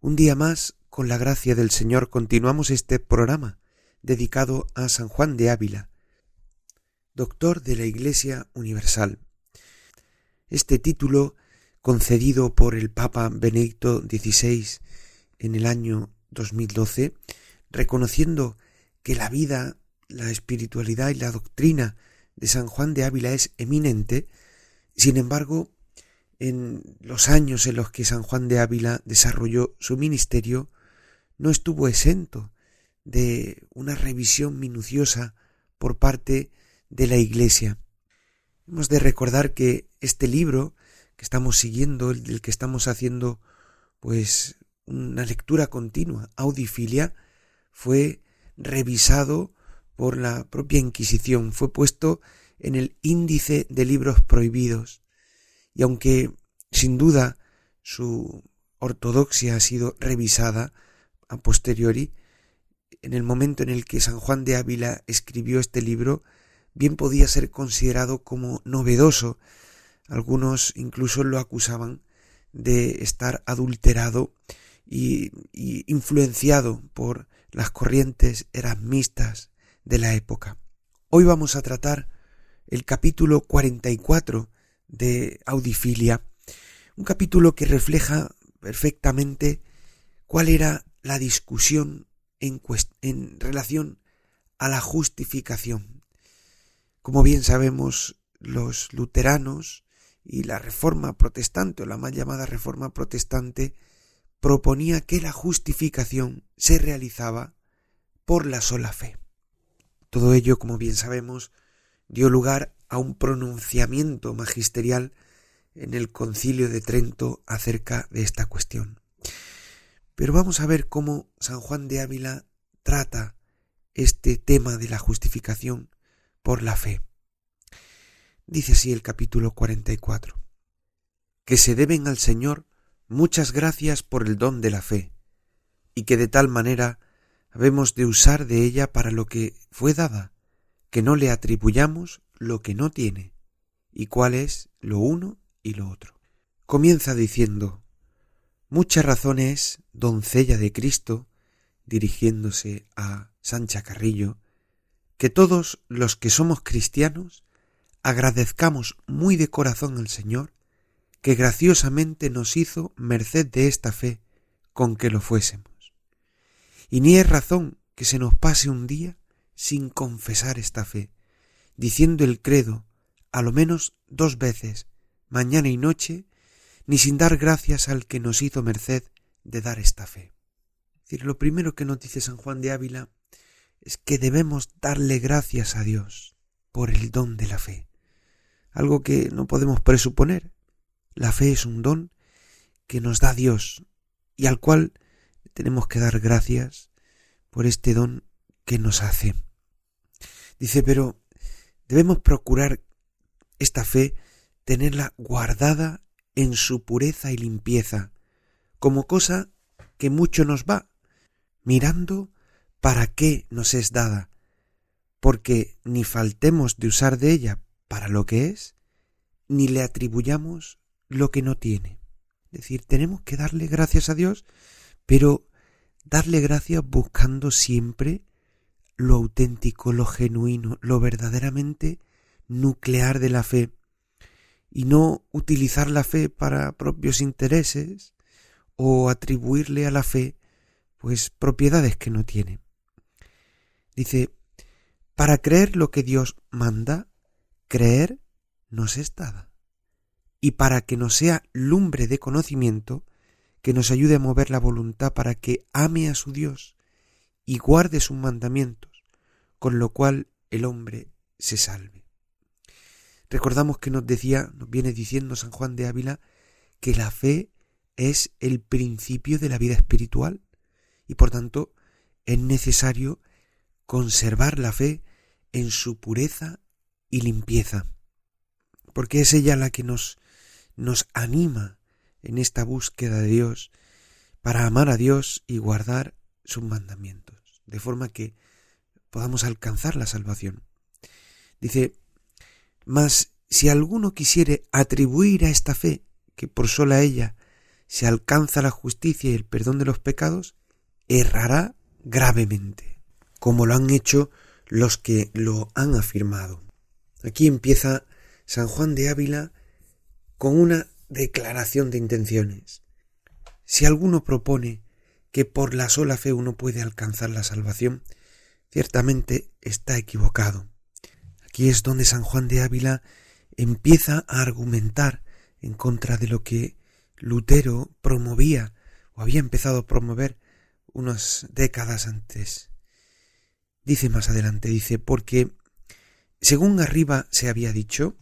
Un día más, con la gracia del Señor, continuamos este programa dedicado a San Juan de Ávila, doctor de la Iglesia Universal. Este título, concedido por el Papa Benedicto XVI en el año 2012, reconociendo que la vida, la espiritualidad y la doctrina de San Juan de Ávila es eminente, sin embargo, en los años en los que San Juan de Ávila desarrolló su ministerio, no estuvo exento de una revisión minuciosa por parte de la Iglesia. Hemos de recordar que este libro que estamos siguiendo, el del que estamos haciendo pues una lectura continua, Audifilia, fue revisado por la propia Inquisición, fue puesto en el índice de libros prohibidos y aunque sin duda su ortodoxia ha sido revisada a posteriori, en el momento en el que San Juan de Ávila escribió este libro, bien podía ser considerado como novedoso. Algunos incluso lo acusaban de estar adulterado y, influenciado por las corrientes erasmistas de la época. Hoy vamos a tratar el capítulo 44 de Audifilia, un capítulo que refleja perfectamente cuál era la discusión en, en relación a la justificación. Como bien sabemos, los luteranos y la reforma protestante o la mal llamada reforma protestante proponía que la justificación se realizaba por la sola fe. Todo ello, como bien sabemos, dio lugar a un pronunciamiento magisterial en el concilio de Trento acerca de esta cuestión. Pero vamos a ver cómo San Juan de Ávila trata este tema de la justificación por la fe. Dice así el capítulo 44. Que se deben al Señor muchas gracias por el don de la fe, y que de tal manera habemos de usar de ella para lo que fue dada, que no le atribuyamos lo que no tiene, y cuál es lo uno y lo otro. Comienza diciendo, mucha razón es, doncella de Cristo, dirigiéndose a Sancha Carrillo, que todos los que somos cristianos agradezcamos muy de corazón al Señor que graciosamente nos hizo merced de esta fe con que lo fuésemos. Y ni es razón que se nos pase un día sin confesar esta fe, diciendo el credo a lo menos dos veces, mañana y noche, ni sin dar gracias al que nos hizo merced de dar esta fe. Es decir, lo primero que nos dice San Juan de Ávila es que debemos darle gracias a Dios por el don de la fe, algo que no podemos presuponer. La fe es un don que nos da Dios y al cual tenemos que dar gracias por este don que nos hace. Dice, pero Debemos procurar esta fe tenerla guardada en su pureza y limpieza, como cosa que mucho nos va, mirando para qué nos es dada, porque ni faltemos de usar de ella para lo que es, ni le atribuyamos lo que no tiene. Es decir, tenemos que darle gracias a Dios, pero darle gracias buscando siempre lo auténtico, lo genuino, lo verdaderamente nuclear de la fe, y no utilizar la fe para propios intereses o atribuirle a la fe pues propiedades que no tiene. Dice, para creer lo que Dios manda, creer nos es dada. Y para que nos sea lumbre de conocimiento, que nos ayude a mover la voluntad para que ame a su Dios y guarde sus mandamientos, con lo cual el hombre se salve. Recordamos que nos decía, nos viene diciendo San Juan de Ávila, que la fe es el principio de la vida espiritual y por tanto es necesario conservar la fe en su pureza y limpieza, porque es ella la que nos, nos anima en esta búsqueda de Dios para amar a Dios y guardar sus mandamientos, de forma que podamos alcanzar la salvación. Dice, mas si alguno quisiere atribuir a esta fe, que por sola ella se alcanza la justicia y el perdón de los pecados, errará gravemente, como lo han hecho los que lo han afirmado. Aquí empieza San Juan de Ávila con una declaración de intenciones. Si alguno propone que por la sola fe uno puede alcanzar la salvación, ciertamente está equivocado. Aquí es donde San Juan de Ávila empieza a argumentar en contra de lo que Lutero promovía o había empezado a promover unas décadas antes. Dice más adelante, dice, porque, según arriba se había dicho,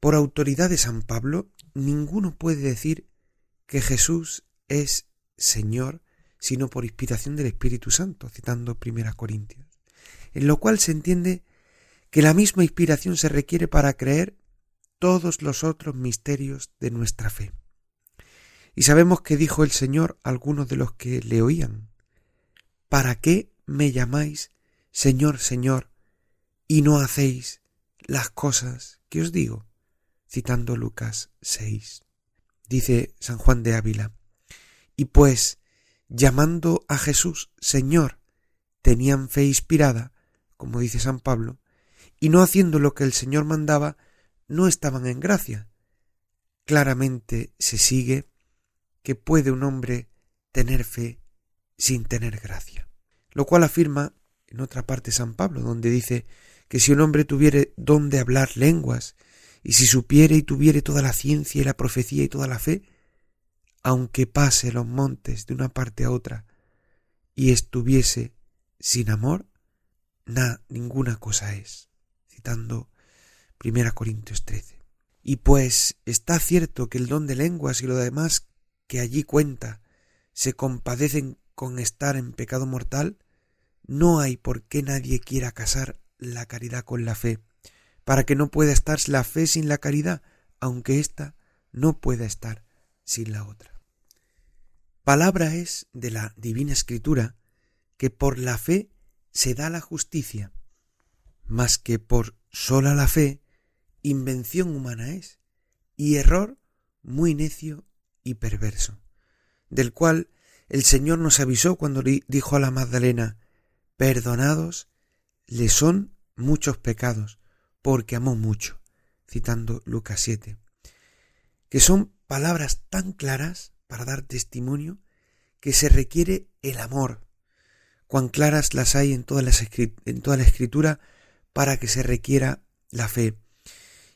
por autoridad de San Pablo, ninguno puede decir que Jesús es Señor sino por inspiración del Espíritu Santo, citando Primera Corintios, en lo cual se entiende que la misma inspiración se requiere para creer todos los otros misterios de nuestra fe. Y sabemos que dijo el Señor a algunos de los que le oían, ¿para qué me llamáis Señor, Señor, y no hacéis las cosas que os digo? citando Lucas 6. Dice San Juan de Ávila, y pues llamando a Jesús Señor, tenían fe inspirada, como dice San Pablo, y no haciendo lo que el Señor mandaba, no estaban en gracia. Claramente se sigue que puede un hombre tener fe sin tener gracia. Lo cual afirma en otra parte San Pablo, donde dice que si un hombre tuviere don de hablar lenguas, y si supiere y tuviere toda la ciencia y la profecía y toda la fe, aunque pase los montes de una parte a otra y estuviese sin amor, na ninguna cosa es. Citando 1 Corintios 13. Y pues está cierto que el don de lenguas y lo demás que allí cuenta se compadecen con estar en pecado mortal, no hay por qué nadie quiera casar la caridad con la fe, para que no pueda estar la fe sin la caridad, aunque ésta no pueda estar sin la otra. Palabra es de la divina escritura que por la fe se da la justicia, mas que por sola la fe invención humana es, y error muy necio y perverso, del cual el Señor nos avisó cuando dijo a la Magdalena, perdonados le son muchos pecados, porque amó mucho, citando Lucas 7, que son palabras tan claras para dar testimonio que se requiere el amor. Cuán claras las hay en toda, la escritura para que se requiera la fe.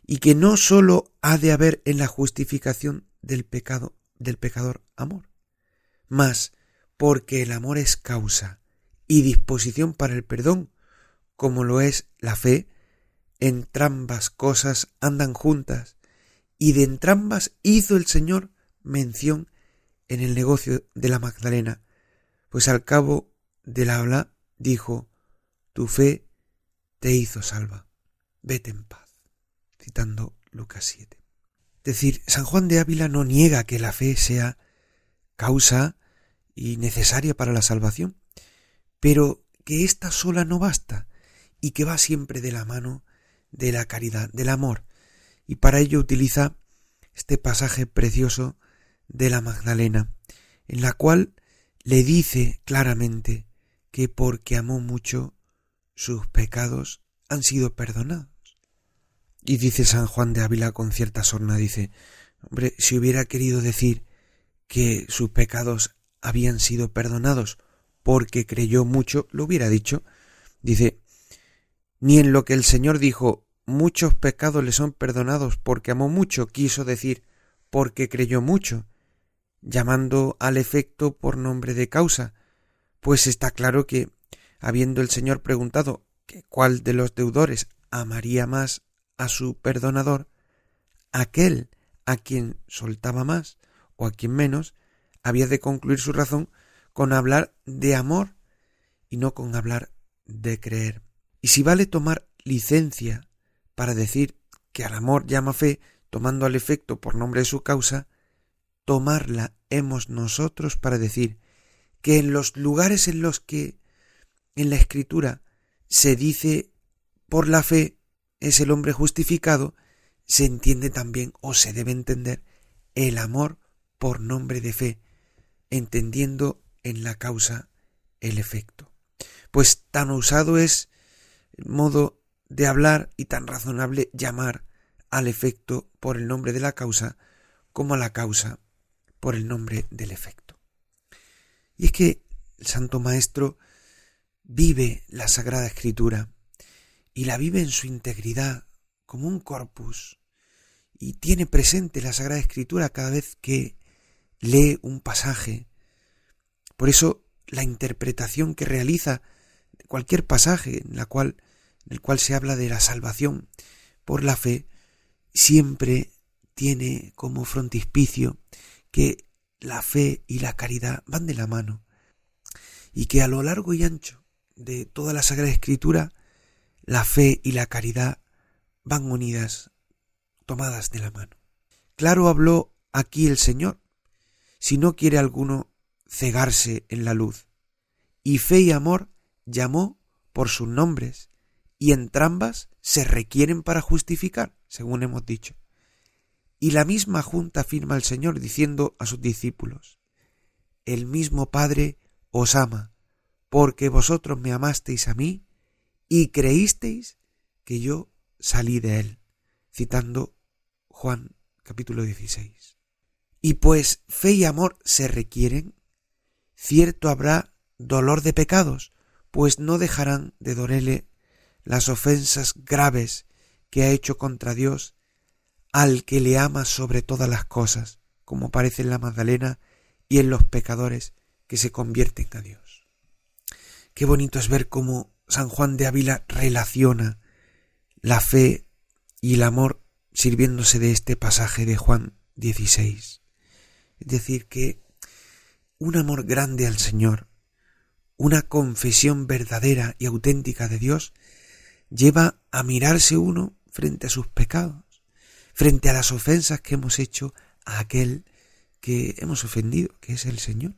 Y que no sólo ha de haber en la justificación del pecado, del pecador amor, mas porque el amor es causa y disposición para el perdón, como lo es la fe, entrambas cosas andan juntas, y de entrambas hizo el Señor mención en el negocio de la Magdalena, pues al cabo del habla dijo, tu fe te hizo salva, vete en paz, citando Lucas 7. Es decir, San Juan de Ávila no niega que la fe sea causa y necesaria para la salvación, pero que ésta sola no basta y que va siempre de la mano de la caridad, del amor, y para ello utiliza este pasaje precioso de la Magdalena, en la cual le dice claramente que porque amó mucho, sus pecados han sido perdonados. Y dice San Juan de Ávila con cierta sorna, dice, hombre, si hubiera querido decir que sus pecados habían sido perdonados porque creyó mucho, lo hubiera dicho. Dice, ni en lo que el Señor dijo, muchos pecados le son perdonados porque amó mucho, quiso decir porque creyó mucho, llamando al efecto por nombre de causa, pues está claro que, habiendo el Señor preguntado que cuál de los deudores amaría más a su perdonador, aquel a quien soltaba más o a quien menos, había de concluir su razón con hablar de amor y no con hablar de creer. Y si vale tomar licencia para decir que al amor llama fe, tomando al efecto por nombre de su causa, tomarla hemos nosotros para decir que en los lugares en los que en la escritura se dice por la fe es el hombre justificado, se entiende también o se debe entender el amor por nombre de fe, entendiendo en la causa el efecto. Pues tan usado es el modo de hablar y tan razonable llamar al efecto por el nombre de la causa como a la causa por el nombre del efecto. Y es que el Santo Maestro vive la Sagrada Escritura y la vive en su integridad como un corpus y tiene presente la Sagrada Escritura cada vez que lee un pasaje. Por eso la interpretación que realiza cualquier pasaje en, la cual, en el cual se habla de la salvación por la fe siempre tiene como frontispicio que la fe y la caridad van de la mano y que a lo largo y ancho de toda la Sagrada Escritura la fe y la caridad van unidas, tomadas de la mano. Claro habló aquí el Señor, si no quiere alguno cegarse en la luz. Y fe y amor llamó por sus nombres, y entrambas se requieren para justificar, según hemos dicho. Y la misma junta afirma el Señor diciendo a sus discípulos, El mismo Padre os ama, porque vosotros me amasteis a mí y creísteis que yo salí de él, citando Juan capítulo 16. Y pues fe y amor se requieren, cierto habrá dolor de pecados, pues no dejarán de dolerle las ofensas graves que ha hecho contra Dios al que le ama sobre todas las cosas, como parece en la Magdalena y en los pecadores que se convierten a Dios. Qué bonito es ver cómo San Juan de Ávila relaciona la fe y el amor sirviéndose de este pasaje de Juan 16. Es decir, que un amor grande al Señor, una confesión verdadera y auténtica de Dios, lleva a mirarse uno frente a sus pecados, frente a las ofensas que hemos hecho a aquel que hemos ofendido, que es el Señor.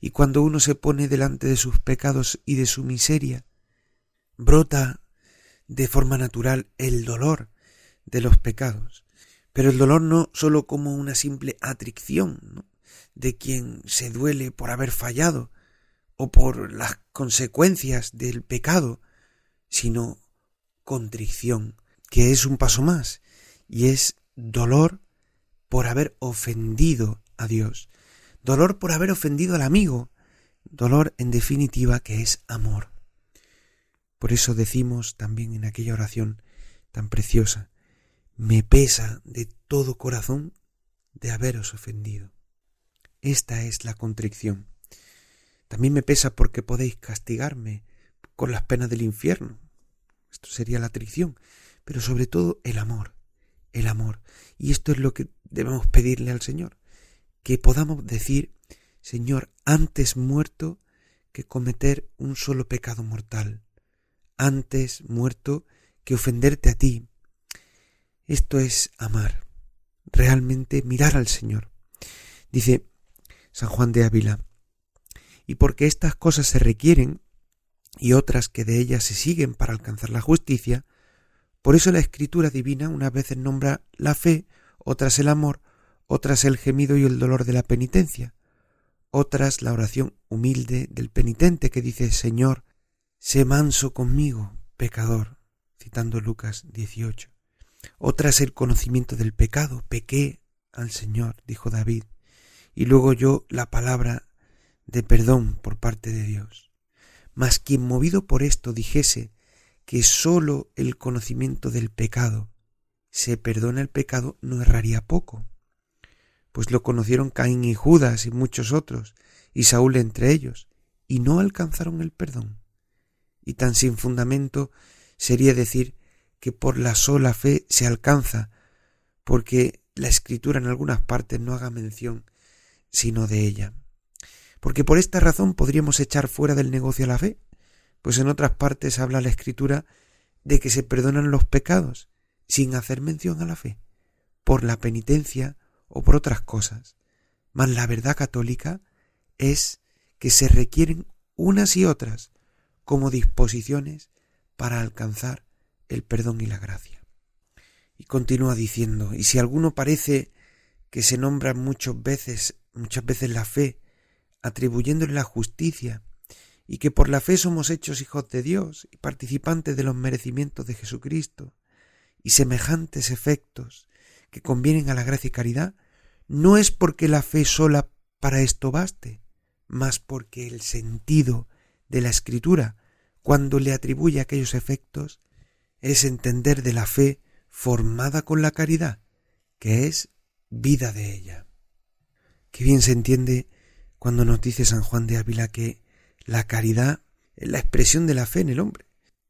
Y cuando uno se pone delante de sus pecados y de su miseria, brota de forma natural el dolor de los pecados. Pero el dolor no sólo como una simple atricción de quien se duele por haber fallado o por las consecuencias del pecado, sino contrición, que es un paso más, y es dolor por haber ofendido a Dios, dolor por haber ofendido al amigo, dolor en definitiva que es amor. Por eso decimos también en aquella oración tan preciosa, me pesa de todo corazón de haberos ofendido. Esta es la contrición. También me pesa porque podéis castigarme con las penas del infierno. Esto sería la atricción, pero sobre todo el amor, el amor. Y esto es lo que debemos pedirle al Señor, que podamos decir, Señor, antes muerto que cometer un solo pecado mortal, antes muerto que ofenderte a ti. Esto es amar, realmente mirar al Señor. Dice San Juan de Ávila, y porque estas cosas se requieren y otras que de ellas se siguen para alcanzar la justicia, por eso la escritura divina unas veces nombra la fe, otras el amor, otras el gemido y el dolor de la penitencia, otras la oración humilde del penitente que dice Señor, sé manso conmigo, pecador, citando Lucas 18. Otras el conocimiento del pecado, pequé al Señor, dijo David, y luego yo la palabra de perdón por parte de Dios. Mas quien movido por esto dijese que sólo el conocimiento del pecado se perdona el pecado, no erraría poco. Pues lo conocieron Caín y Judas y muchos otros, y Saúl entre ellos, y no alcanzaron el perdón. Y tan sin fundamento sería decir que por la sola fe se alcanza, porque la escritura en algunas partes no haga mención sino de ella. Porque por esta razón podríamos echar fuera del negocio la fe, pues en otras partes habla la Escritura de que se perdonan los pecados sin hacer mención a la fe, por la penitencia o por otras cosas. Mas la verdad católica es que se requieren unas y otras como disposiciones para alcanzar el perdón y la gracia. Y continúa diciendo, y si alguno parece que se nombra muchas veces, muchas veces la fe, atribuyéndole la justicia, y que por la fe somos hechos hijos de Dios y participantes de los merecimientos de Jesucristo, y semejantes efectos que convienen a la gracia y caridad, no es porque la fe sola para esto baste, mas porque el sentido de la escritura, cuando le atribuye aquellos efectos, es entender de la fe formada con la caridad, que es vida de ella. Qué bien se entiende cuando nos dice San Juan de Ávila que la caridad es la expresión de la fe en el hombre,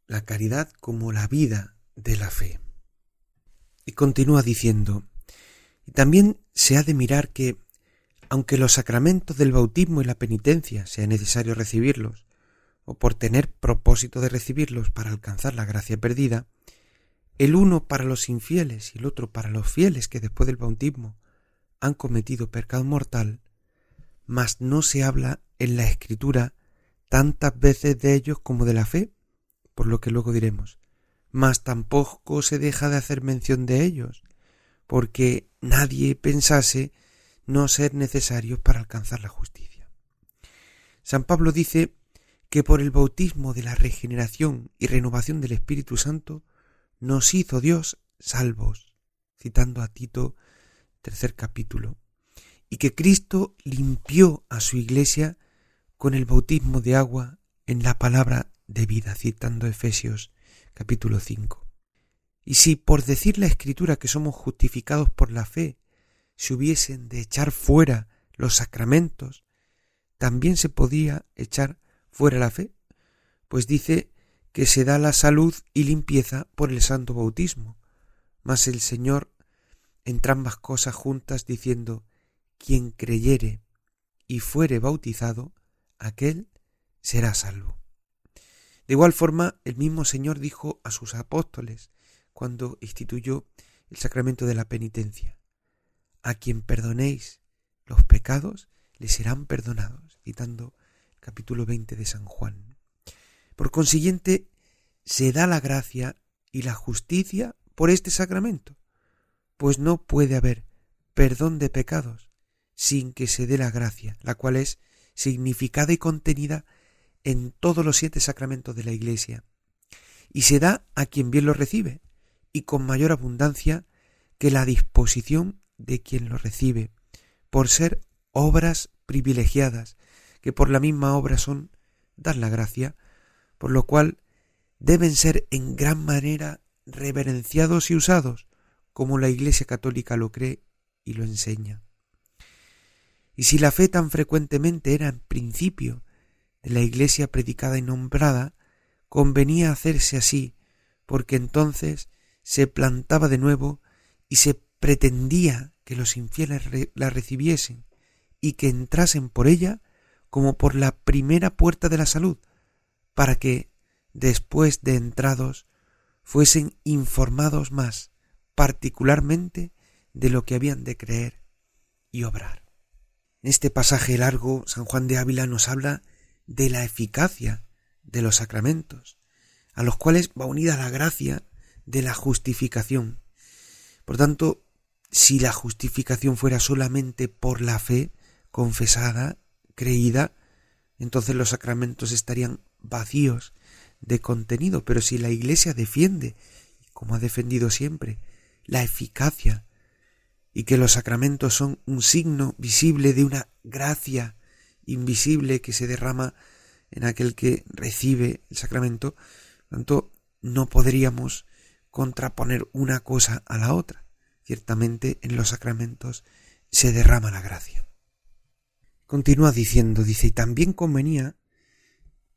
la caridad como la vida de la fe. Y continúa diciendo, y también se ha de mirar que, aunque los sacramentos del bautismo y la penitencia sea necesario recibirlos, o por tener propósito de recibirlos para alcanzar la gracia perdida, el uno para los infieles y el otro para los fieles que después del bautismo han cometido pecado mortal, mas no se habla en la escritura tantas veces de ellos como de la fe, por lo que luego diremos, mas tampoco se deja de hacer mención de ellos, porque nadie pensase no ser necesarios para alcanzar la justicia. San Pablo dice que por el bautismo de la regeneración y renovación del Espíritu Santo nos hizo Dios salvos, citando a Tito tercer capítulo, y que Cristo limpió a su iglesia con el bautismo de agua en la palabra de vida, citando Efesios capítulo 5. Y si por decir la escritura que somos justificados por la fe, se hubiesen de echar fuera los sacramentos, también se podía echar fuera la fe, pues dice que se da la salud y limpieza por el santo bautismo. Mas el Señor entre ambas cosas juntas diciendo, quien creyere y fuere bautizado, aquel será salvo. De igual forma, el mismo Señor dijo a sus apóstoles cuando instituyó el sacramento de la penitencia, a quien perdonéis los pecados, le serán perdonados, citando el capítulo 20 de San Juan. Por consiguiente, se da la gracia y la justicia por este sacramento, pues no puede haber perdón de pecados sin que se dé la gracia, la cual es significada y contenida en todos los siete sacramentos de la Iglesia, y se da a quien bien lo recibe, y con mayor abundancia que la disposición de quien lo recibe, por ser obras privilegiadas, que por la misma obra son dar la gracia, por lo cual deben ser en gran manera reverenciados y usados, como la Iglesia católica lo cree y lo enseña. Y si la fe tan frecuentemente era en principio de la Iglesia predicada y nombrada, convenía hacerse así, porque entonces se plantaba de nuevo y se pretendía que los infieles la recibiesen y que entrasen por ella como por la primera puerta de la salud, para que, después de entrados, fuesen informados más particularmente de lo que habían de creer y obrar. En este pasaje largo, San Juan de Ávila nos habla de la eficacia de los sacramentos, a los cuales va unida la gracia de la justificación. Por tanto, si la justificación fuera solamente por la fe confesada, creída, entonces los sacramentos estarían vacíos de contenido, pero si la Iglesia defiende, como ha defendido siempre, la eficacia y que los sacramentos son un signo visible de una gracia invisible que se derrama en aquel que recibe el sacramento, tanto no podríamos contraponer una cosa a la otra. Ciertamente en los sacramentos se derrama la gracia. Continúa diciendo, dice, y también convenía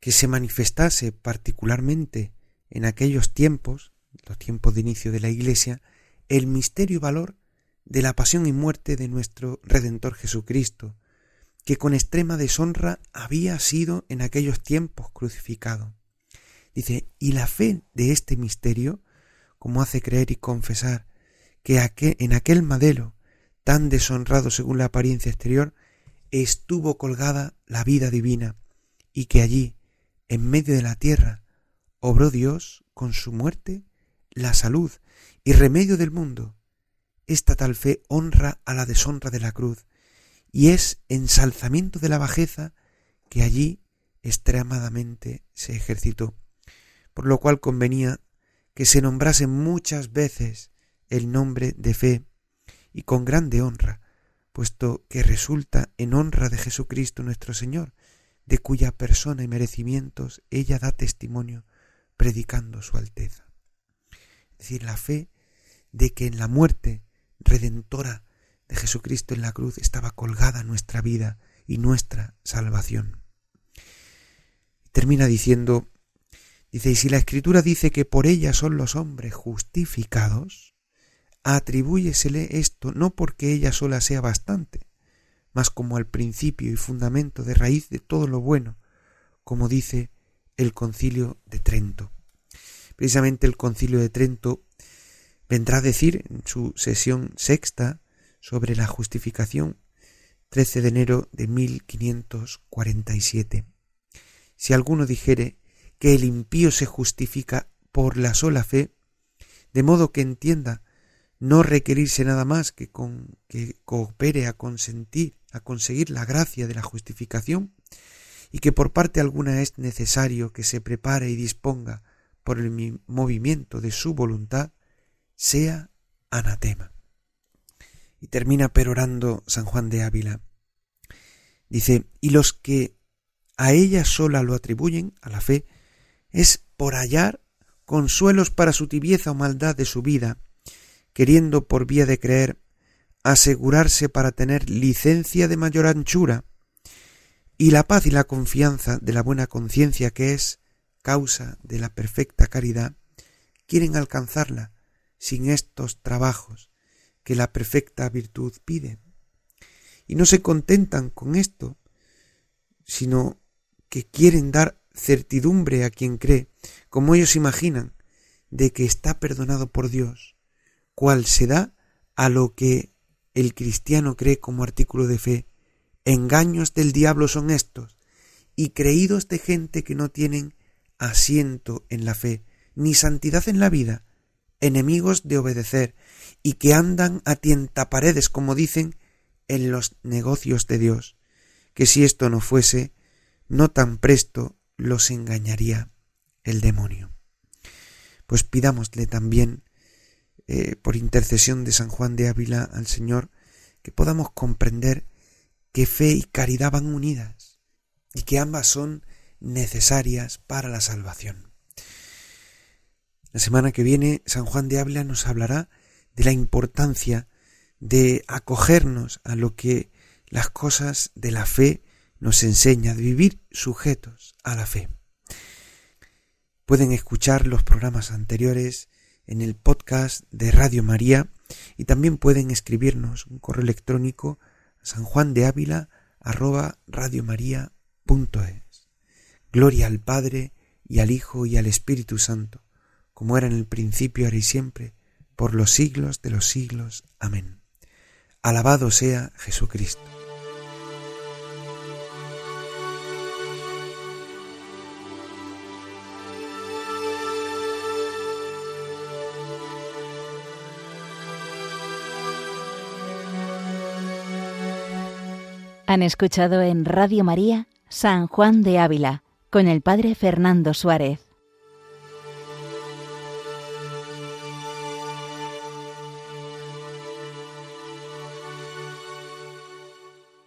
que se manifestase particularmente en aquellos tiempos, los tiempos de inicio de la Iglesia, el misterio y valor de la pasión y muerte de nuestro Redentor Jesucristo, que con extrema deshonra había sido en aquellos tiempos crucificado. Dice, y la fe de este misterio, como hace creer y confesar que en aquel madero tan deshonrado según la apariencia exterior, estuvo colgada la vida divina, y que allí, en medio de la tierra, obró Dios con su muerte la salud y remedio del mundo. Esta tal fe honra a la deshonra de la cruz, y es ensalzamiento de la bajeza que allí extremadamente se ejercitó, por lo cual convenía que se nombrase muchas veces el nombre de fe y con grande honra, puesto que resulta en honra de Jesucristo nuestro Señor, de cuya persona y merecimientos ella da testimonio predicando su alteza. Es decir, la fe de que en la muerte redentora de Jesucristo en la cruz estaba colgada nuestra vida y nuestra salvación. Termina diciendo, dice, y si la Escritura dice que por ella son los hombres justificados, atribúyesele esto no porque ella sola sea bastante, mas como al principio y fundamento de raíz de todo lo bueno, como dice el concilio de Trento. Precisamente el concilio de Trento vendrá a decir en su sesión sexta sobre la justificación 13 de enero de 1547. Si alguno dijere que el impío se justifica por la sola fe, de modo que entienda no requerirse nada más que con que coopere a consentir, a conseguir la gracia de la justificación, y que por parte alguna es necesario que se prepare y disponga por el movimiento de su voluntad, sea anatema. Y termina perorando San Juan de Ávila. Dice, y los que a ella sola lo atribuyen, a la fe, es por hallar consuelos para su tibieza o maldad de su vida, queriendo por vía de creer asegurarse para tener licencia de mayor anchura, y la paz y la confianza de la buena conciencia que es causa de la perfecta caridad, quieren alcanzarla sin estos trabajos que la perfecta virtud pide. Y no se contentan con esto, sino que quieren dar certidumbre a quien cree, como ellos imaginan, de que está perdonado por Dios, cual se da a lo que el cristiano cree como artículo de fe. Engaños del diablo son estos, y creídos de gente que no tienen asiento en la fe, ni santidad en la vida, enemigos de obedecer, y que andan a tientaparedes, como dicen, en los negocios de Dios, que si esto no fuese, no tan presto los engañaría el demonio. Pues pidámosle también eh, por intercesión de San Juan de Ávila al Señor, que podamos comprender que fe y caridad van unidas y que ambas son necesarias para la salvación. La semana que viene San Juan de Ávila nos hablará de la importancia de acogernos a lo que las cosas de la fe nos enseña, de vivir sujetos a la fe. Pueden escuchar los programas anteriores en el podcast de Radio María y también pueden escribirnos un correo electrónico a sanjuandeávila@radiomaria.es. Gloria al Padre y al Hijo y al Espíritu Santo, como era en el principio, ahora y siempre, por los siglos de los siglos. Amén. Alabado sea Jesucristo. Han escuchado en Radio María San Juan de Ávila con el Padre Fernando Suárez.